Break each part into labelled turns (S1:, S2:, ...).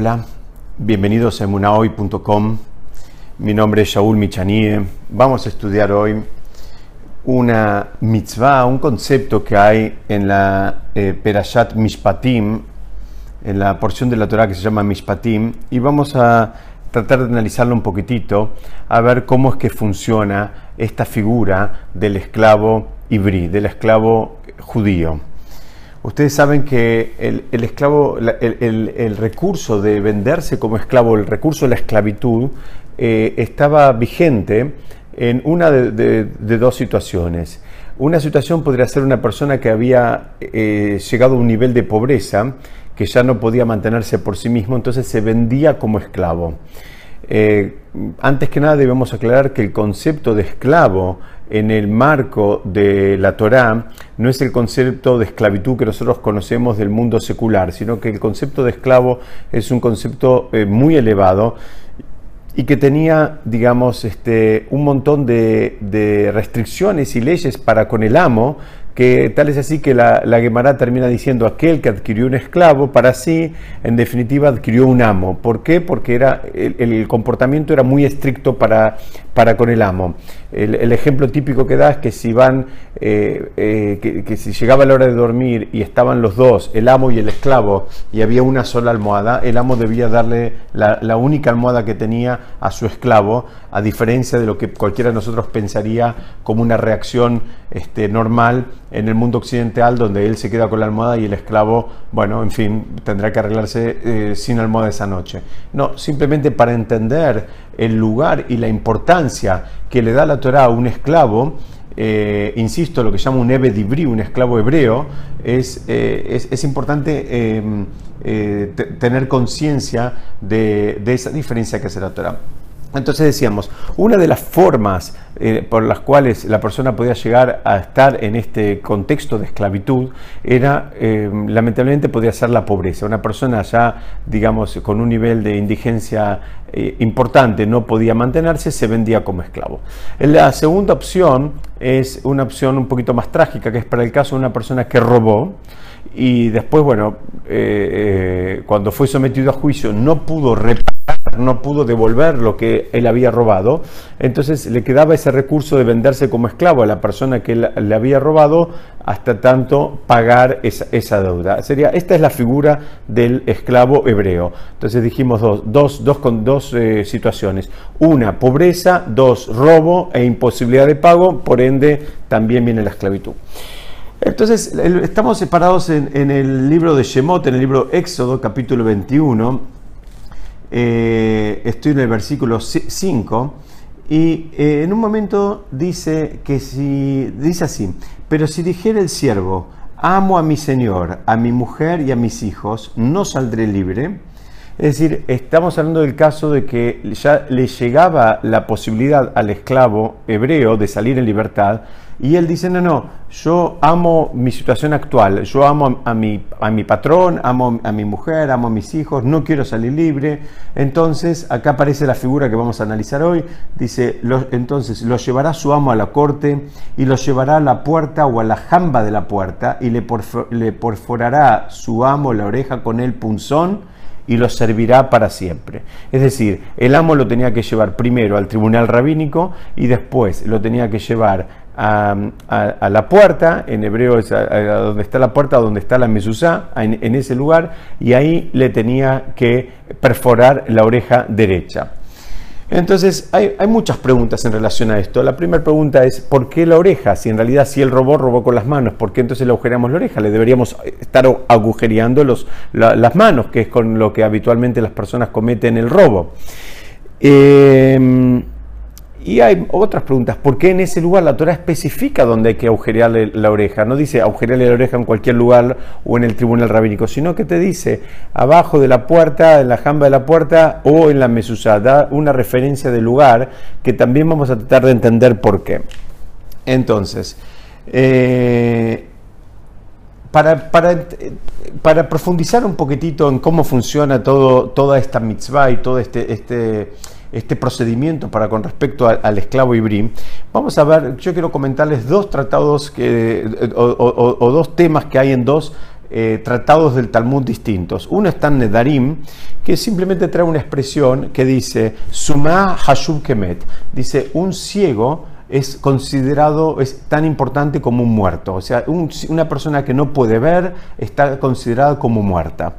S1: Hola, bienvenidos a emunahoy.com. Mi nombre es Shaul Michanie. Vamos a estudiar hoy una mitzvah, un concepto que hay en la eh, Perashat Mishpatim, en la porción de la Torah que se llama Mishpatim, y vamos a tratar de analizarlo un poquitito, a ver cómo es que funciona esta figura del esclavo ibrí, del esclavo judío. Ustedes saben que el, esclavo, el, recurso de venderse como esclavo, el recurso de la esclavitud, eh, estaba vigente en una de, dos situaciones. Una situación podría ser una persona que había eh, llegado a un nivel de pobreza, que ya no podía mantenerse por sí mismo, entonces se vendía como esclavo. Eh, antes que nada debemos aclarar que el concepto de esclavo en el marco de la Torá no es el concepto de esclavitud que nosotros conocemos del mundo secular, sino que el concepto de esclavo es un concepto eh, muy elevado y que tenía, digamos, este, un montón de, de, restricciones y leyes para con el amo que tal es así que la, la termina diciendo aquel que adquirió un esclavo, para sí, en definitiva, adquirió un amo. ¿Por qué? Porque era, el, comportamiento era muy estricto para, para con el amo. El, ejemplo típico que da es que si van, eh, eh, que, si llegaba la hora de dormir y estaban los dos, el amo y el esclavo, y había una sola almohada, el amo debía darle la, única almohada que tenía a su esclavo, a diferencia de lo que cualquiera de nosotros pensaría como una reacción este, normal en el mundo occidental donde él se queda con la almohada y el esclavo, bueno, en fin, tendrá que arreglarse eh, sin almohada esa noche. No, simplemente para entender el lugar y la importancia que le da la Torah a un esclavo, eh, insisto, lo que llama un Ebedibri, un esclavo hebreo, es, eh, es, importante em, tener conciencia de, de, esa diferencia que hace la Torah. Entonces decíamos, una de las formas eh, por las cuales la persona podía llegar a estar en este contexto de esclavitud era, eh, lamentablemente, podía ser la pobreza. Una persona ya, digamos, con un nivel de indigencia eh, importante no podía mantenerse, se vendía como esclavo. La segunda opción es una opción un poquito más trágica, que es para el caso de una persona que robó y después, bueno, cuando fue sometido a juicio no pudo reparar no pudo devolver lo que él había robado, entonces le quedaba ese recurso de venderse como esclavo a la persona que le había robado hasta tanto pagar esa, deuda. Sería, esta es la figura del esclavo hebreo. Entonces dijimos dos, dos, dos con dos eh, situaciones. Una, pobreza, dos, robo e imposibilidad de pago, por ende también viene la esclavitud. Entonces, estamos separados en, en el libro de Shemot, en el libro Éxodo, capítulo 21, eh, estoy en el versículo 5, y eh, en un momento dice que si, dice así, pero si dijera el siervo, amo a mi Señor, a mi mujer y a mis hijos, no saldré libre. Es decir, estamos hablando del caso de que ya le llegaba la posibilidad al esclavo hebreo de salir en libertad, y él dice, no, no, yo amo mi situación actual, yo amo a mi, a mi patrón, amo a mi mujer, amo a mis hijos, no quiero salir libre. Entonces, acá aparece la figura que vamos a analizar hoy. Dice, entonces lo llevará su amo a la corte y lo llevará a la puerta o a la jamba de la puerta y le, le perforará su amo la oreja con el punzón y lo servirá para siempre. Es decir, el amo lo tenía que llevar primero al tribunal rabínico y después lo tenía que llevar a, la puerta, en hebreo es a, donde está la puerta, donde está la mezuzá, en, ese lugar, y ahí le tenía que perforar la oreja derecha. Entonces, hay, muchas preguntas en relación a esto. La primera pregunta es, ¿por qué la oreja? Si en realidad si él robó, robó con las manos, ¿por qué entonces le agujereamos la oreja? Le deberíamos estar agujereando las manos, que es con lo que habitualmente las personas cometen el robo. Eh, y hay otras preguntas. ¿Por qué en ese lugar la Torah especifica dónde hay que agujerearle la oreja? No dice agujerearle la oreja en cualquier lugar o en el tribunal rabínico, sino que te dice abajo de la puerta, en la jamba de la puerta o en la mesusa. Da una referencia de lugar que también vamos a tratar de entender por qué. Entonces, eh, para, para, profundizar un poquitito en cómo funciona todo, toda esta mitzvah y todo este, este este procedimiento para con respecto al, esclavo ibrí, vamos a ver, yo quiero comentarles dos tratados que, o, dos temas que hay en dos eh, tratados del Talmud distintos. Uno está en Nedarim, que simplemente trae una expresión que dice, Suma Hashub Kemet. Dice, un ciego es considerado, es tan importante como un muerto. O sea, una persona que no puede ver está considerada como muerta.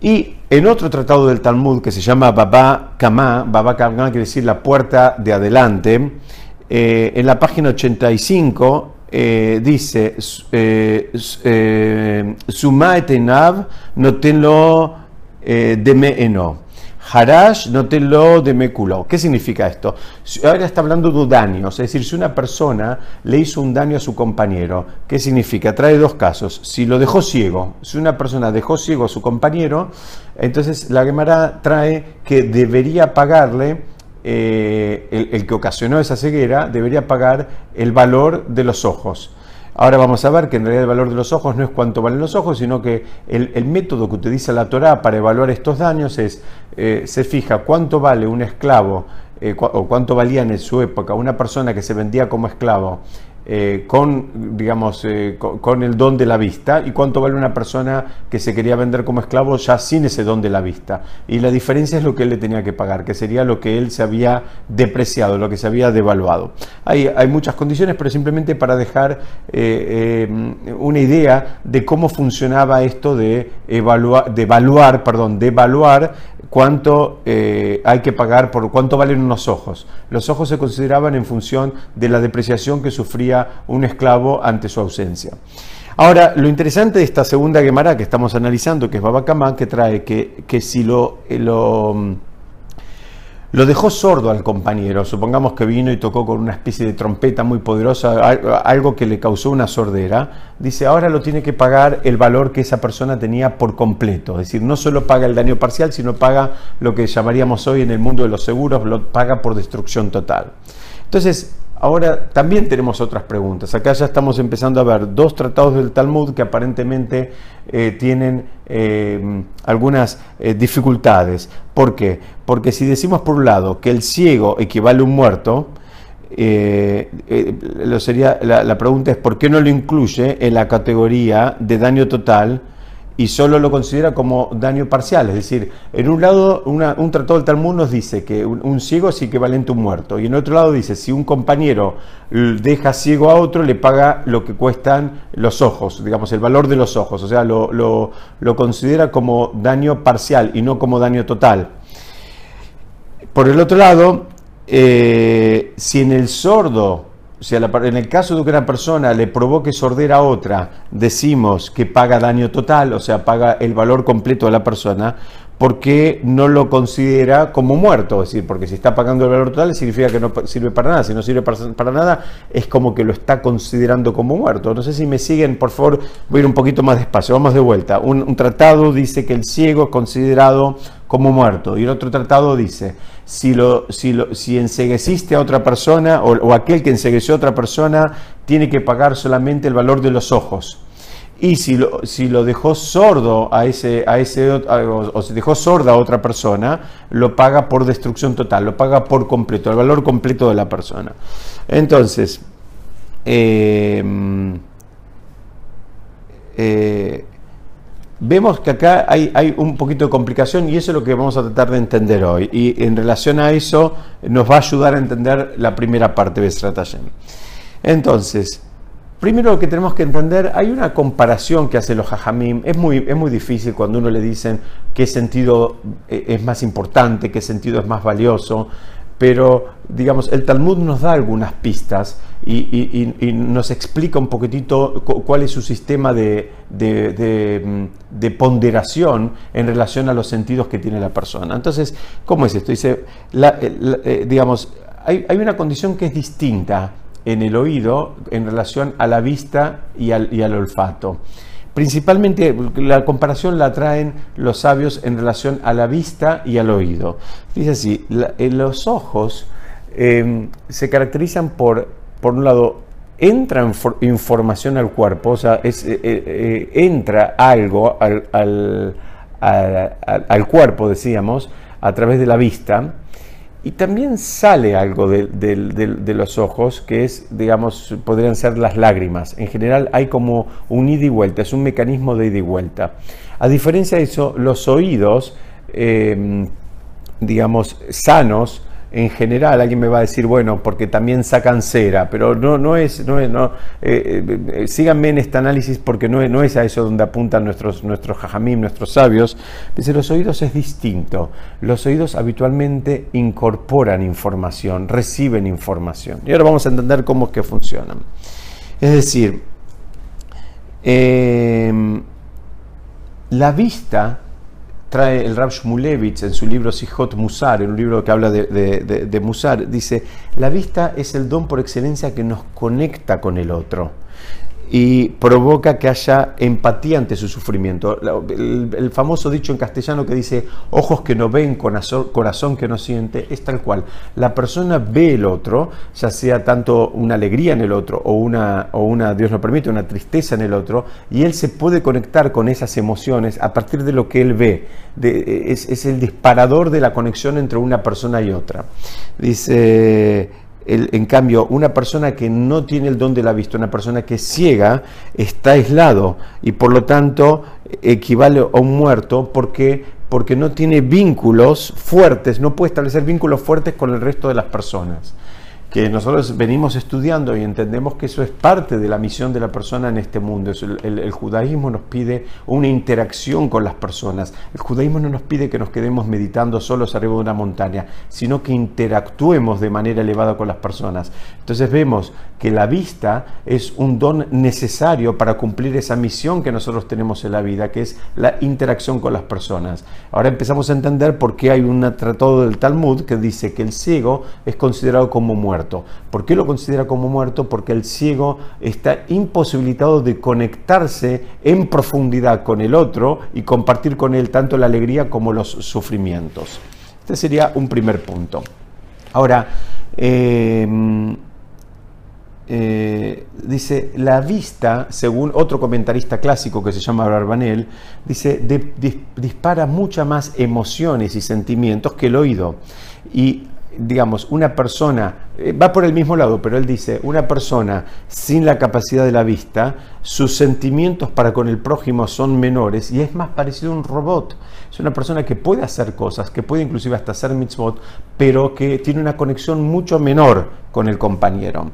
S1: Y en otro tratado del Talmud que se llama Baba Kama, Baba Kama quiere decir la puerta de adelante, eh, en la página 85 eh, dice, eh, eh, Suma etenav notenlo deme eno. Harash no te lo de meculo. ¿Qué significa esto? Ahora está hablando de daños, es decir, si una persona le hizo un daño a su compañero, ¿qué significa? Trae dos casos. Si lo dejó ciego, si una persona dejó ciego a su compañero, entonces la Gemara trae que debería pagarle, eh, el que ocasionó esa ceguera, debería pagar el valor de los ojos. Ahora vamos a ver que en realidad el valor de los ojos no es cuánto valen los ojos, sino que el, método que utiliza la Torah para evaluar estos daños es, eh, se fija cuánto vale un esclavo eh, o cuánto valía en su época una persona que se vendía como esclavo eh, con, digamos, eh, con, el don de la vista y cuánto vale una persona que se quería vender como esclavo ya sin ese don de la vista. Y la diferencia es lo que él le tenía que pagar, que sería lo que él se había depreciado, lo que se había devaluado. Hay, hay muchas condiciones, pero simplemente para dejar eh, una idea de cómo funcionaba esto de evaluar, de evaluar, perdón, de evaluar cuánto hay que pagar por cuánto valen unos ojos. Los ojos se consideraban en función de la depreciación que sufría un esclavo ante su ausencia. Ahora, lo interesante de esta segunda Gemara que estamos analizando, que es Babacamá, que trae que, que si lo, eh, lo, lo, dejó sordo al compañero, supongamos que vino y tocó con una especie de trompeta muy poderosa, algo que le causó una sordera, dice, ahora lo tiene que pagar el valor que esa persona tenía por completo. Es decir, no solo paga el daño parcial, sino paga lo que llamaríamos hoy en el mundo de los seguros, lo paga por destrucción total. Entonces, Ahora también tenemos otras preguntas. Acá ya estamos empezando a ver dos tratados del Talmud que aparentemente eh, tienen eh, algunas eh, dificultades. ¿Por qué? Porque si decimos por un lado que el ciego equivale a un muerto, lo sería, la pregunta es ¿por qué no lo incluye en la categoría de daño total? Y solo lo considera como daño parcial. Es decir, en un lado, un tratado del Talmud nos dice que un, ciego es equivalente a un muerto, y en otro lado dice, si un compañero deja ciego a otro, le paga lo que cuestan los ojos, digamos, el valor de los ojos, o sea, lo, lo considera como daño parcial y no como daño total. Por el otro lado, eh, si en el sordo o sea, en el caso de que una persona le provoque sordera a otra, decimos que paga daño total, o sea, paga el valor completo de la persona, porque no lo considera como muerto. Es decir, porque si está pagando el valor total significa que no sirve para nada. Si no sirve para, nada, es como que lo está considerando como muerto. No sé si me siguen, por favor, voy a ir un poquito más despacio. Vamos de vuelta. Un, tratado dice que el ciego es considerado como muerto. Y el otro tratado dice, si, lo, si, lo, si ensegueciste a otra persona o, o aquel que ensegueció a otra persona, tiene que pagar solamente el valor de los ojos y si lo, si lo dejó sordo a ese, a ese o, se dejó sorda a otra persona, lo paga por destrucción total, lo paga por completo, el valor completo de la persona. Entonces, em, eh, vemos que acá hay, hay, un poquito de complicación y eso es lo que vamos a tratar de entender hoy. Y en relación a eso nos va a ayudar a entender la primera parte de Stratagem. Entonces, Primero lo que tenemos que entender, hay una comparación que hacen los hajamim, es muy, es muy difícil cuando uno le dicen qué sentido eh, es más importante, qué sentido es más valioso, pero digamos, el Talmud nos da algunas pistas y, nos explica un poquitito cuál es su sistema de, de, ponderación en relación a los sentidos que tiene la persona. Entonces, ¿cómo es esto? Dice, eh, digamos, hay, hay una condición que es distinta en el oído en relación a la vista y al, olfato. Principalmente la comparación la traen los sabios en relación a la vista y al oído. Dice así, en los ojos em, se caracterizan por, por un lado, entra información al cuerpo, o sea, eh, eh, eh, entra algo al, al, al, cuerpo, decíamos, a través de la vista, y también sale algo de, los ojos, que es, digamos, podrían ser las lágrimas. En general hay como un ida y vuelta, es un mecanismo de ida y vuelta. A diferencia de eso, los oídos, eh, digamos, sanos, en general alguien me va a decir, bueno, porque también sacan cera, pero no, no es, no es, no, eh, eh, eh, síganme en este análisis porque no es, no es a eso donde apuntan nuestros, nuestros jajamim, nuestros sabios. Dice, los oídos es distinto. Los oídos habitualmente incorporan información, reciben información. Y ahora vamos a entender cómo es que funcionan. Es decir, la vista trae el Rab Shmulevich en su libro Sijot Musar, en un libro que habla de, de, Musar, dice, la vista es el don por excelencia que nos conecta con el otro y provoca que haya empatía ante su sufrimiento. El, famoso dicho en castellano que dice ojos que no ven, corazón, que no siente, es tal cual. La persona ve el otro, ya sea tanto una alegría en el otro o una, o una, Dios lo permite, una tristeza en el otro, y él se puede conectar con esas emociones a partir de lo que él ve. es, es el disparador de la conexión entre una persona y otra. Dice en cambio, una persona que no tiene el don de la vista, una persona que es ciega, está aislado y por lo tanto equivale a un muerto porque, porque no tiene vínculos fuertes, no puede establecer vínculos fuertes con el resto de las personas que nosotros venimos estudiando y entendemos que eso es parte de la misión de la persona en este mundo. El, judaísmo nos pide una interacción con las personas. El judaísmo no nos pide que nos quedemos meditando solos arriba de una montaña, sino que interactuemos de manera elevada con las personas. Entonces vemos que la vista es un don necesario para cumplir esa misión que nosotros tenemos en la vida, que es la interacción con las personas. Ahora empezamos a entender por qué hay un tratado del Talmud que dice que el ciego es considerado como muerto. ¿Por qué lo considera como muerto? Porque el ciego está imposibilitado de conectarse en profundidad con el otro y compartir con él tanto la alegría como los sufrimientos. Este sería un primer punto. Ahora, em, eh, dice, la vista, según otro comentarista clásico que se llama Barbanel, dice, dispara muchas más emociones y sentimientos que el oído. Y digamos, una persona, eh, va por el mismo lado, pero él dice, una persona sin la capacidad de la vista, sus sentimientos para con el prójimo son menores y es más parecido a un robot. Es una persona que puede hacer cosas, que puede inclusive hasta hacer mitzvot, pero que tiene una conexión mucho menor con el compañero.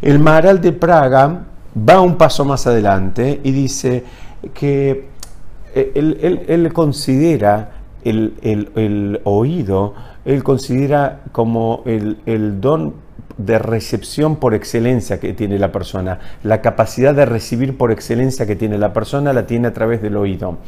S1: El Maharal de Praga va un paso más adelante y dice que eh, él, considera el, el oído él considera como el, don de recepción por excelencia que tiene la persona. La capacidad de recibir por excelencia que tiene la persona la tiene a través del oído.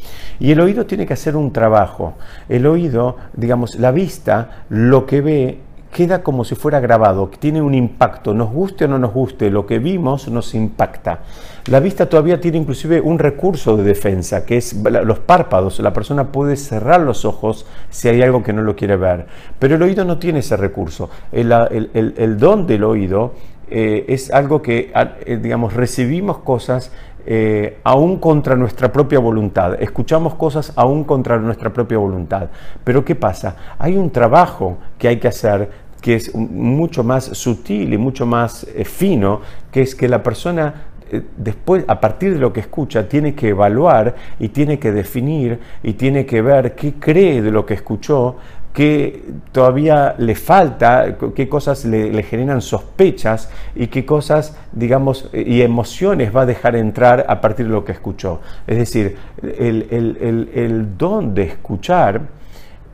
S1: Y el oído tiene que hacer un trabajo. El oído, digamos, la vista, lo que ve queda como si fuera grabado, tiene un impacto, nos guste o no nos guste, lo que vimos nos impacta. La vista todavía tiene inclusive un recurso de defensa, que es los párpados. La persona puede cerrar los ojos si hay algo que no lo quiere ver, pero el oído no tiene ese recurso. El, don del oído eh, es algo que, eh, digamos, recibimos cosas eh, aún contra nuestra propia voluntad, escuchamos cosas aún contra nuestra propia voluntad. Pero ¿qué pasa? Hay un trabajo que hay que hacer que es mucho más sutil y mucho más eh, fino, que es que la persona eh, después, a partir de lo que escucha, tiene que evaluar y tiene que definir y tiene que ver qué cree de lo que escuchó, qué todavía le falta, qué cosas le, generan sospechas y qué cosas, digamos, y emociones va a dejar entrar a partir de lo que escuchó. Es decir, el don de escuchar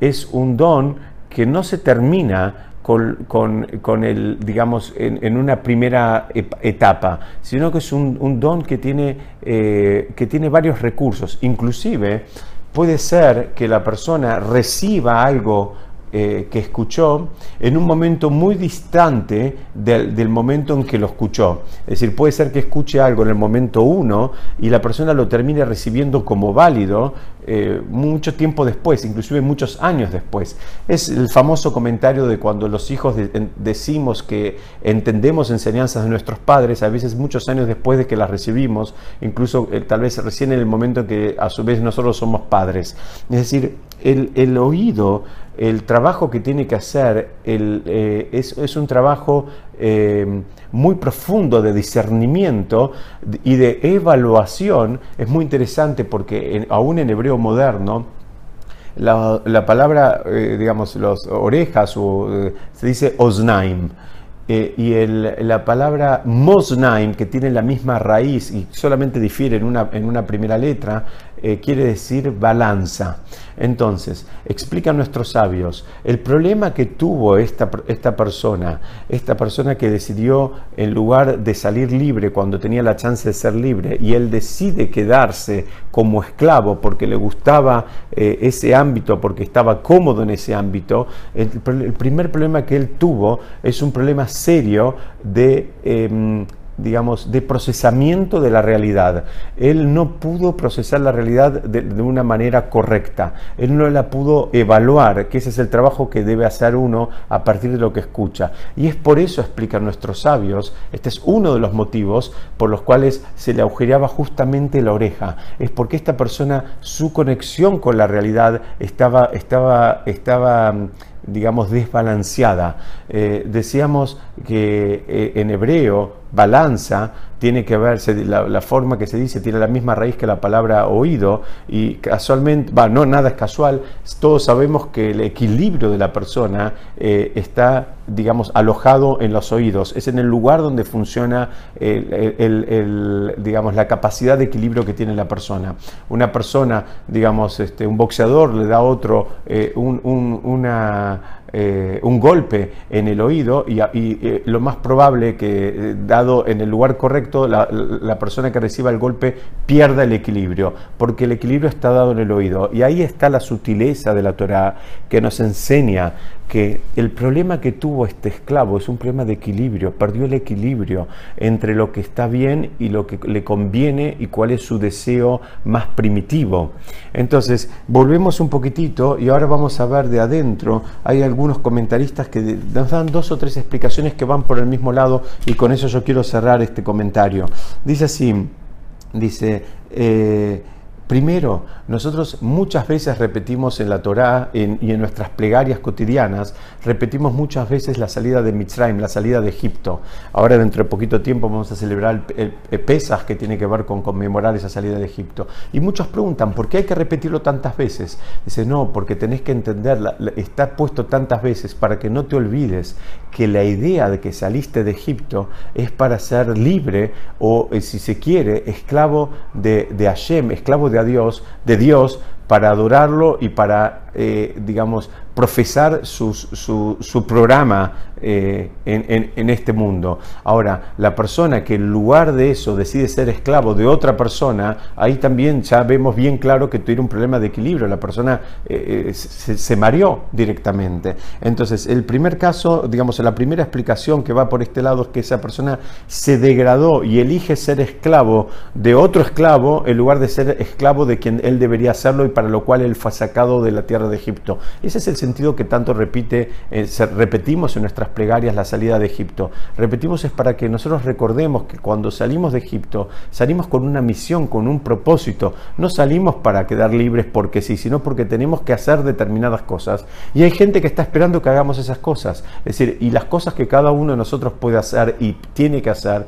S1: es un don que no se termina con, el, digamos, en, una primera etapa, sino que es un, don que tiene, eh, que tiene varios recursos. Inclusive puede ser que la persona reciba algo eh, que escuchó en un momento muy distante del, momento en que lo escuchó. Es decir, puede ser que escuche algo en el momento uno y la persona lo termine recibiendo como válido eh, mucho tiempo después, inclusive muchos años después. Es el famoso comentario de cuando los hijos decimos que entendemos enseñanzas de nuestros padres, a veces muchos años después de que las recibimos, incluso eh, tal vez recién en el momento en que a su vez nosotros somos padres. Es decir, el, oído, el trabajo que tiene que hacer, eh, es, un trabajo eh, muy profundo de discernimiento y de evaluación. Es muy interesante porque aún en hebreo moderno, la, palabra, eh, digamos, las orejas, se dice osnaim. y la palabra mosnaim, que tiene la misma raíz y solamente difiere en una, en una primera letra, quiere decir balanza. Entonces, explican nuestros sabios, el problema que tuvo esta, esta persona, esta persona que decidió en lugar de salir libre cuando tenía la chance de ser libre, y él decide quedarse como esclavo porque le gustaba eh, ese ámbito, porque estaba cómodo en ese ámbito, el, primer problema que él tuvo es un problema serio de... Em, digamos, de procesamiento de la realidad. Él no pudo procesar la realidad de, una manera correcta. Él no la pudo evaluar, que ese es el trabajo que debe hacer uno a partir de lo que escucha. Y es por eso, explican nuestros sabios, este es uno de los motivos por los cuales se le agujereaba justamente la oreja. Es porque esta persona, su conexión con la realidad estaba, estaba, estaba digamos, desbalanceada. Eh, decíamos que eh, en hebreo, balanza tiene que ver, la, forma que se dice tiene la misma raíz que la palabra oído y casualmente, va, no, nada es casual, todos sabemos que el equilibrio de la persona eh, está, digamos, alojado en los oídos, es en el lugar donde funciona el, digamos, la capacidad de equilibrio que tiene la persona. Una persona, digamos, este, un boxeador le da a otro una eh, un golpe en el oído y, eh, lo más probable que, eh, dado en el lugar correcto, la, persona que reciba el golpe pierda el equilibrio, porque el equilibrio está dado en el oído. Y ahí está la sutileza de la Torah que nos enseña que el problema que tuvo este esclavo es un problema de equilibrio, perdió el equilibrio entre lo que está bien y lo que le conviene y cuál es su deseo más primitivo. Entonces, volvemos un poquitito y ahora vamos a ver de adentro, hay algunos comentaristas que nos dan dos o tres explicaciones que van por el mismo lado y con eso yo quiero cerrar este comentario. Dice así, dice... Eh, Primero, nosotros muchas veces repetimos en la Torá y en nuestras plegarias cotidianas, repetimos muchas veces la salida de Mitzrayim, la salida de Egipto. Ahora dentro de poquito tiempo vamos a celebrar el, que tiene que ver con conmemorar esa salida de Egipto. Y muchos preguntan, ¿por qué hay que repetirlo tantas veces? Dice, no, porque tenés que entenderla, está puesto tantas veces para que no te olvides que la idea de que saliste de Egipto es para ser libre o, eh, si se quiere, esclavo de, de Hashem, esclavo de Dios, de Dios para adorarlo y para, eh, digamos, profesar su, su, programa eh, en, este mundo. Ahora, la persona que en lugar de eso decide ser esclavo de otra persona, ahí también ya vemos bien claro que tiene un problema de equilibrio. La persona eh, se, se, mareó directamente. Entonces, el primer caso, digamos, la primera explicación que va por este lado es que esa persona se degradó y elige ser esclavo de otro esclavo en lugar de ser esclavo de quien él debería serlo y para lo cual él fue sacado de la tierra de Egipto. Ese es el sentido que tanto repite, eh, repetimos en nuestras plegarias la salida de Egipto. Repetimos es para que nosotros recordemos que cuando salimos de Egipto, salimos con una misión, con un propósito. No salimos para quedar libres porque sí, sino porque tenemos que hacer determinadas cosas. Y hay gente que está esperando que hagamos esas cosas. Es decir, y las cosas que cada uno de nosotros puede hacer y tiene que hacer,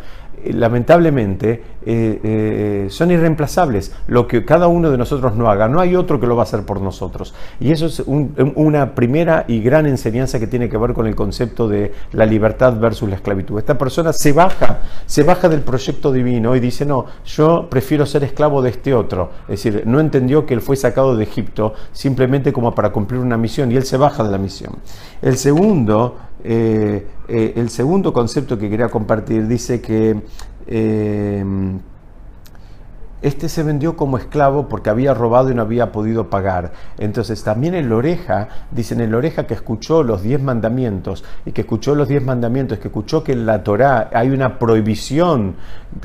S1: lamentablemente eh, eh, son irreemplazables. Lo que cada uno de nosotros no haga, no hay otro que lo va a hacer por nosotros. Y eso es una primera y gran enseñanza que tiene que ver con el concepto de la libertad versus la esclavitud. Esta persona se baja, se baja del proyecto divino y dice, no, yo prefiero ser esclavo de este otro. Es decir, no entendió que él fue sacado de Egipto simplemente como para cumplir una misión y él se baja de la misión. El segundo eh, eh, el segundo concepto que quería compartir dice que eh, este se vendió como esclavo porque había robado y no había podido pagar. Entonces también el oreja, dicen el oreja que escuchó los diez mandamientos y que escuchó los diez mandamientos, que escuchó que en la Torá hay una prohibición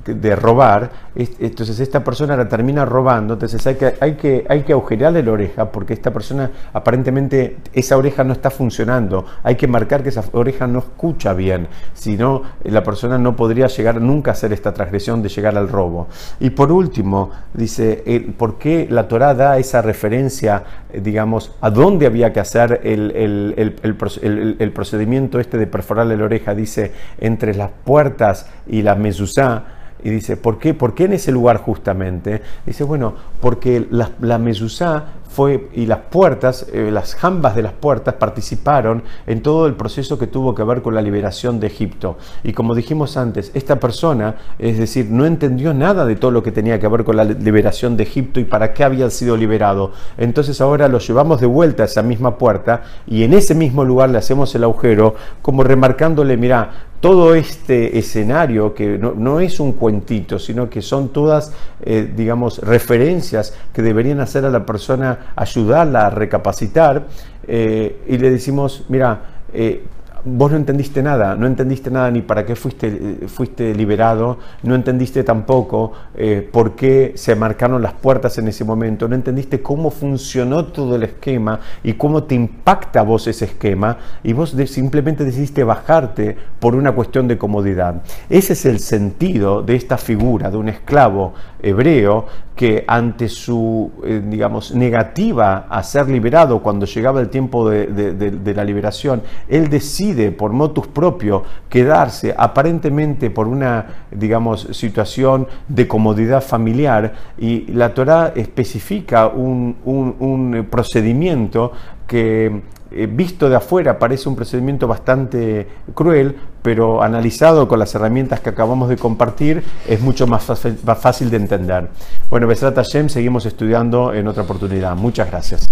S1: de robar, entonces esta persona la termina robando, entonces hay que, hay que, hay que agujerearle la oreja porque esta persona aparentemente esa oreja no está funcionando, hay que marcar que esa oreja no escucha bien, si no la persona no podría llegar nunca a hacer esta transgresión de llegar al robo. Y por último, dice, eh, ¿por qué la Torah da esa referencia, eh, digamos, a dónde había que hacer el, el, procedimiento este de perforarle la oreja? Dice, entre las puertas y la mezuzá, y dice, ¿por qué, ¿por qué en ese lugar justamente? Dice, bueno, porque la, la fue, y las puertas, eh, las jambas de las puertas participaron en todo el proceso que tuvo que ver con la liberación de Egipto. Y como dijimos antes, esta persona, es decir, no entendió nada de todo lo que tenía que ver con la liberación de Egipto y para qué había sido liberado. Entonces ahora lo llevamos de vuelta a esa misma puerta y en ese mismo lugar le hacemos el agujero, como remarcándole, mira, todo este escenario que no, es un cuentito, sino que son todas, eh, digamos, referencias que deberían hacer a la persona ayudarla a recapacitar eh, y le decimos, mira, eh, vos no entendiste nada, no entendiste nada ni para qué fuiste, fuiste liberado, no entendiste tampoco eh, por qué se marcaron las puertas en ese momento, no entendiste cómo funcionó todo el esquema y cómo te impacta a vos ese esquema y vos simplemente decidiste bajarte por una cuestión de comodidad. Ese es el sentido de esta figura de un esclavo hebreo que ante su, eh, digamos, negativa a ser liberado cuando llegaba el tiempo de, la liberación, él decide por motus propio quedarse aparentemente por una, digamos, situación de comodidad familiar y la Torah especifica un, un procedimiento que eh, visto de afuera parece un procedimiento bastante cruel, pero analizado con las herramientas que acabamos de compartir es mucho más fácil, de entender. Bueno, Besrat Hashem, seguimos estudiando en otra oportunidad. Muchas gracias.